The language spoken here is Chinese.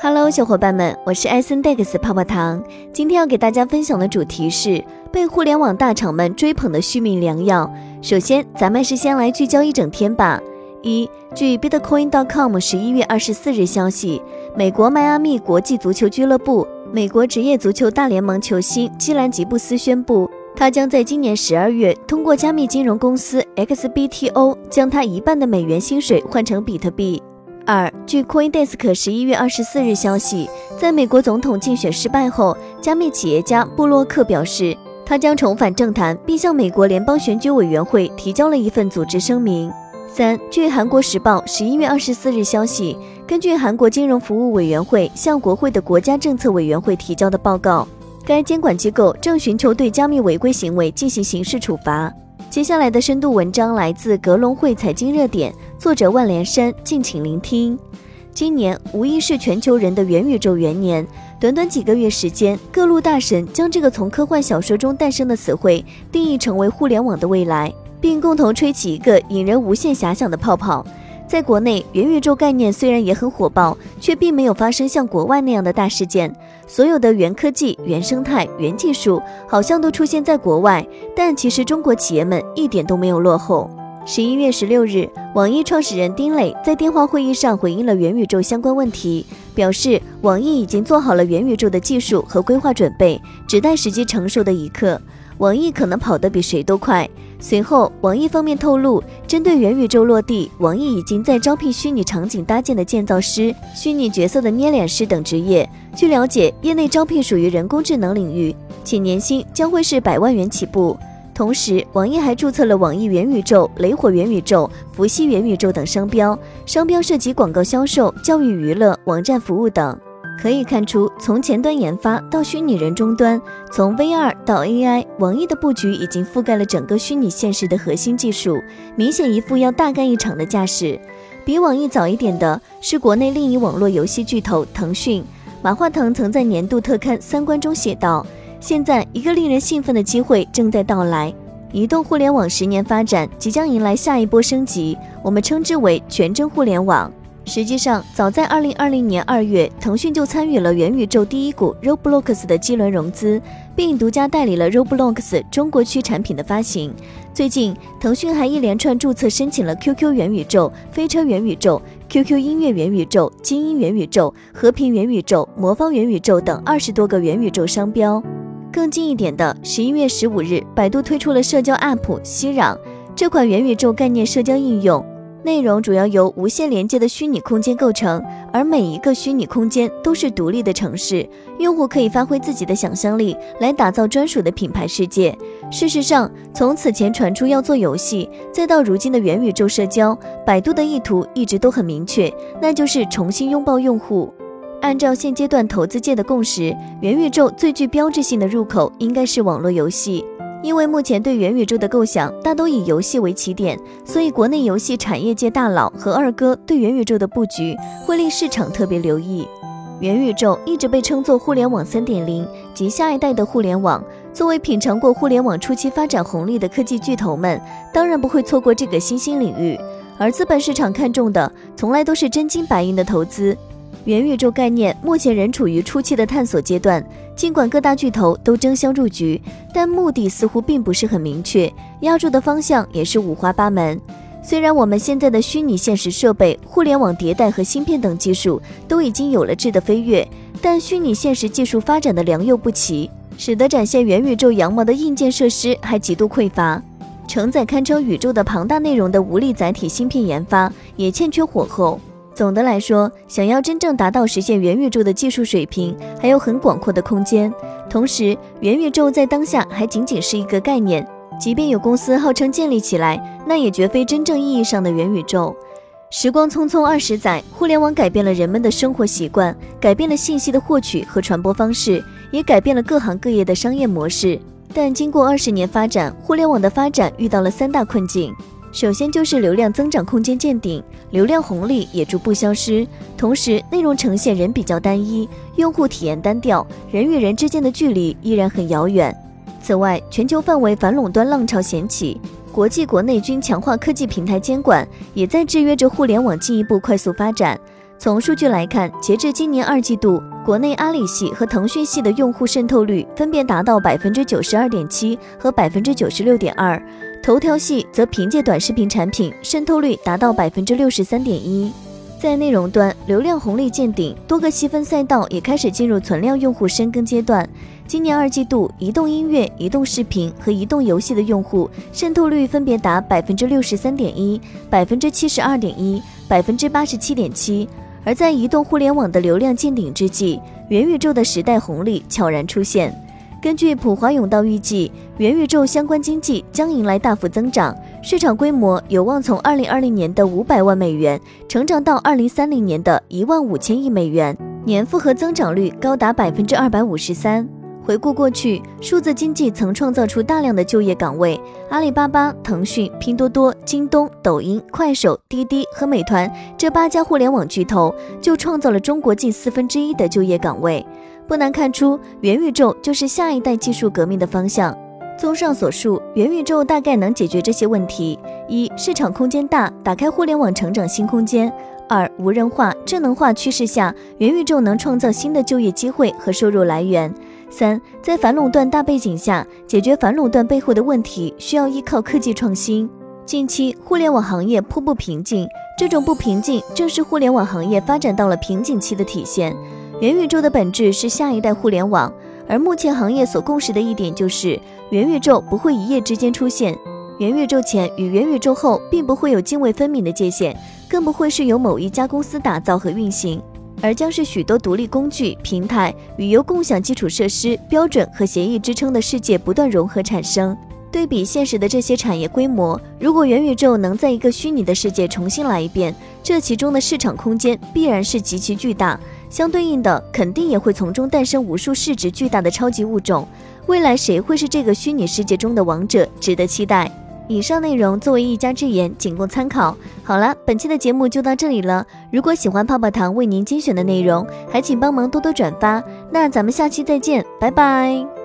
Hello，小伙伴们，我是艾森戴克斯泡泡糖。今天要给大家分享的主题是被互联网大厂们追捧的续命良药。首先，咱们是先来聚焦一整天吧。一，据 Bitcoin.com 十一月二十四日消息，美国迈阿密国际足球俱乐部、美国职业足球大联盟球星基兰吉布斯宣布，他将在今年十二月通过加密金融公司 XBTO 将他一半的美元薪水换成比特币。二，据 CoinDesk 十一月二十四日消息，在美国总统竞选失败后，加密企业家布洛克表示，他将重返政坛，并向美国联邦选举委员会提交了一份组织声明。三，据韩国时报十一月二十四日消息，根据韩国金融服务委员会向国会的国家政策委员会提交的报告，该监管机构正寻求对加密违规行为进行刑事处罚。接下来的深度文章来自格隆汇财经热点，作者万连山，敬请聆听。今年无疑是全球人的元宇宙元年，短短几个月时间，各路大神将这个从科幻小说中诞生的词汇定义成为互联网的未来，并共同吹起一个引人无限遐想的泡泡。在国内，元宇宙概念虽然也很火爆，却并没有发生像国外那样的大事件。所有的元科技、原生态、元技术，好像都出现在国外，但其实中国企业们一点都没有落后。十一月十六日，网易创始人丁磊在电话会议上回应了元宇宙相关问题，表示网易已经做好了元宇宙的技术和规划准备，只待时机成熟的一刻。网易可能跑得比谁都快。随后，网易方面透露，针对元宇宙落地，网易已经在招聘虚拟场景搭建的建造师、虚拟角色的捏脸师等职业。据了解，业内招聘属于人工智能领域，且年薪将会是百万元起步。同时，网易还注册了网易元宇宙、雷火元宇宙、伏羲元宇宙等商标，商标涉及广告销售、教育娱乐、网站服务等。可以看出，从前端研发到虚拟人终端，从 VR 到 AI，网易的布局已经覆盖了整个虚拟现实的核心技术，明显一副要大干一场的架势。比网易早一点的是国内另一网络游戏巨头腾讯。马化腾曾在年度特刊《三观》中写道：“现在一个令人兴奋的机会正在到来，移动互联网十年发展即将迎来下一波升级，我们称之为全真互联网。”实际上，早在二零二零年二月，腾讯就参与了元宇宙第一股 Roblox 的基轮融资，并独家代理了 Roblox 中国区产品的发行。最近，腾讯还一连串注册申请了 QQ 元宇宙、飞车元宇宙、QQ 音乐元宇宙、精英元宇宙、和平元宇宙、魔方元宇宙等二十多个元宇宙商标。更近一点的，十一月十五日，百度推出了社交 App 熙壤，这款元宇宙概念社交应用。内容主要由无限连接的虚拟空间构成，而每一个虚拟空间都是独立的城市，用户可以发挥自己的想象力来打造专属的品牌世界。事实上，从此前传出要做游戏，再到如今的元宇宙社交，百度的意图一直都很明确，那就是重新拥抱用户。按照现阶段投资界的共识，元宇宙最具标志性的入口应该是网络游戏。因为目前对元宇宙的构想大都以游戏为起点，所以国内游戏产业界大佬和二哥对元宇宙的布局会令市场特别留意。元宇宙一直被称作互联网三点零及下一代的互联网，作为品尝过互联网初期发展红利的科技巨头们，当然不会错过这个新兴领域。而资本市场看重的从来都是真金白银的投资。元宇宙概念目前仍处于初期的探索阶段，尽管各大巨头都争相入局，但目的似乎并不是很明确，压住的方向也是五花八门。虽然我们现在的虚拟现实设备、互联网迭代和芯片等技术都已经有了质的飞跃，但虚拟现实技术发展的良莠不齐，使得展现元宇宙羊毛的硬件设施还极度匮乏，承载堪称宇宙的庞大内容的无力载体芯片研发也欠缺火候。总的来说，想要真正达到实现元宇宙的技术水平，还有很广阔的空间。同时，元宇宙在当下还仅仅是一个概念，即便有公司号称建立起来，那也绝非真正意义上的元宇宙。时光匆匆二十载，互联网改变了人们的生活习惯，改变了信息的获取和传播方式，也改变了各行各业的商业模式。但经过二十年发展，互联网的发展遇到了三大困境。首先就是流量增长空间见顶，流量红利也逐步消失，同时内容呈现仍比较单一，用户体验单调，人与人之间的距离依然很遥远。此外，全球范围反垄断浪潮掀起，国际国内均强化科技平台监管，也在制约着互联网进一步快速发展。从数据来看，截至今年二季度，国内阿里系和腾讯系的用户渗透率分别达到百分之九十二点七和百分之九十六点二，头条系则凭借短视频产品渗透率达到百分之六十三点一。在内容端，流量红利见顶，多个细分赛道也开始进入存量用户深耕阶段。今年二季度，移动音乐、移动视频和移动游戏的用户渗透率分别达百分之六十三点一、百分之七十二点一、百分之八十七点七。而在移动互联网的流量见顶之际，元宇宙的时代红利悄然出现。根据普华永道预计，元宇宙相关经济将迎来大幅增长，市场规模有望从二零二零年的五百万美元成长到二零三零年的一万五千亿美元，年复合增长率高达百分之二百五十三。回顾过去，数字经济曾创造出大量的就业岗位，阿里巴巴、腾讯、拼多多、京东、抖音、快手、滴滴和美团这八家互联网巨头就创造了中国近四分之一的就业岗位。不难看出，元宇宙就是下一代技术革命的方向。综上所述，元宇宙大概能解决这些问题：一、市场空间大，打开互联网成长新空间；二、无人化、智能化趋势下，元宇宙能创造新的就业机会和收入来源。三，在反垄断大背景下，解决反垄断背后的问题，需要依靠科技创新。近期，互联网行业颇不平静，这种不平静正是互联网行业发展到了瓶颈期的体现。元宇宙的本质是下一代互联网，而目前行业所共识的一点就是，元宇宙不会一夜之间出现。元宇宙前与元宇宙后，并不会有泾渭分明的界限，更不会是由某一家公司打造和运行。而将是许多独立工具、平台与由共享基础设施、标准和协议支撑的世界不断融合产生。对比现实的这些产业规模，如果元宇宙能在一个虚拟的世界重新来一遍，这其中的市场空间必然是极其巨大。相对应的，肯定也会从中诞生无数市值巨大的超级物种。未来谁会是这个虚拟世界中的王者，值得期待。以上内容作为一家之言，仅供参考。好了，本期的节目就到这里了。如果喜欢泡泡糖为您精选的内容，还请帮忙多多转发。那咱们下期再见，拜拜。